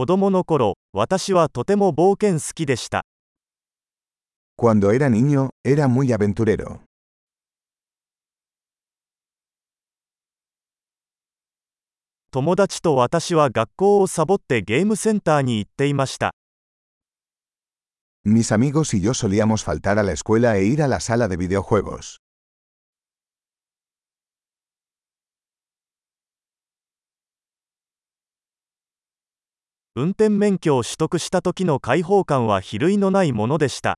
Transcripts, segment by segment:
子供の頃、私はとても冒険好きでした。Cuando era niño, era muy aventurero. 友達と私は学校をサボってゲームセンターに行っていました。Mis amigos y yo solíamos faltar a la escuela e ir a la sala de videojuegos. 運転免許を取得した時の解放感は比類のないものでした。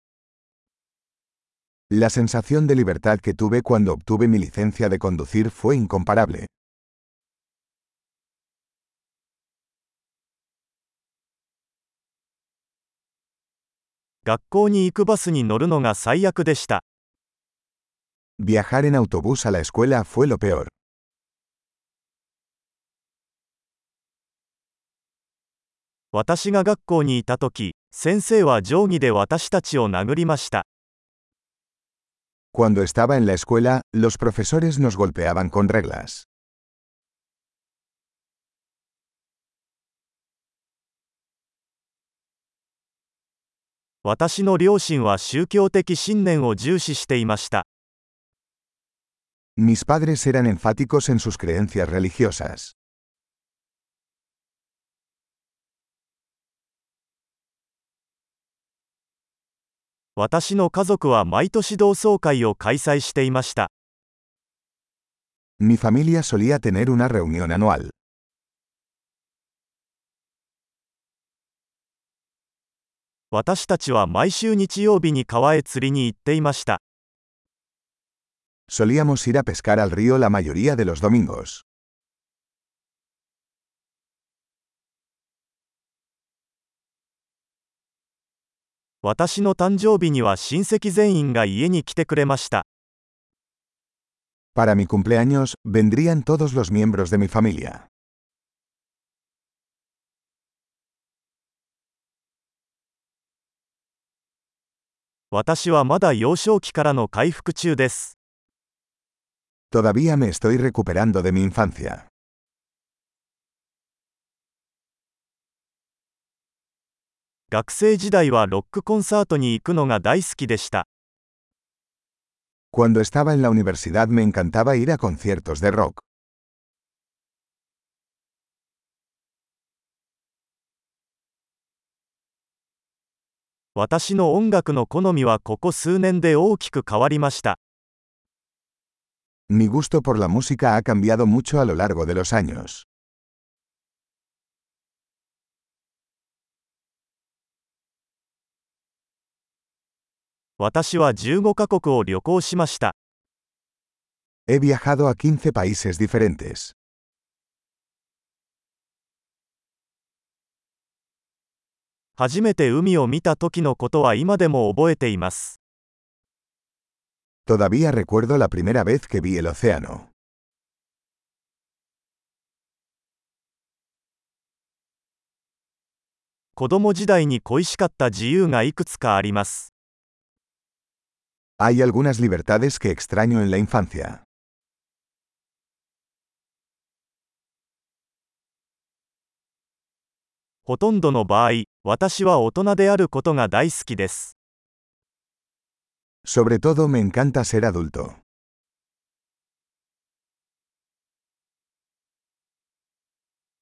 La sensación de libertad que tuve cuando obtuve mi licencia de conducir fue incomparable. 学校に行くバスに乗るのが最悪でした。 Viajar en autobús a la escuela fue lo peor. 私が学校にいた時、先生は定規で私たちを殴りました。Cuando estaba en la escuela, los profesores nos golpeaban con reglas. 私の両親は宗教的信念を重視していました。Mis padres eran enfáticos en sus creencias religiosas. 私の家族は毎年同窓会を開催していました。Mi familia solía tener una reunión anual. 私たちは毎週日曜日に川へ釣りに行っていました。Solíamos ir a pescar al río la mayoría de los domingos. 私の誕生日には親戚全員が家に来てくれました。Para mi cumpleaños, vendrían todos los miembros de mi familia. 私はまだ幼少期からの回復中です。Todavía me estoy recuperando de mi infancia. 学生時代はロックコンサートに行くのが大好きでした。Cuando estaba en la universidad me encantaba ir a conciertos de rock. 私の音楽の好みはここ数年で大きく変わりました。Mi gusto por la música ha cambiado mucho a lo largo de los años. 私は15カ国を旅行しました。He viajado a 15 países diferentes. 初めて海を見た時のことは今でも覚えています。Todavía recuerdo la primera vez que vi el océano. 子供時代に恋しかった自由がいくつかあります。Hay algunas libertades que extraño en la infancia. Sobre todo me encanta ser adulto.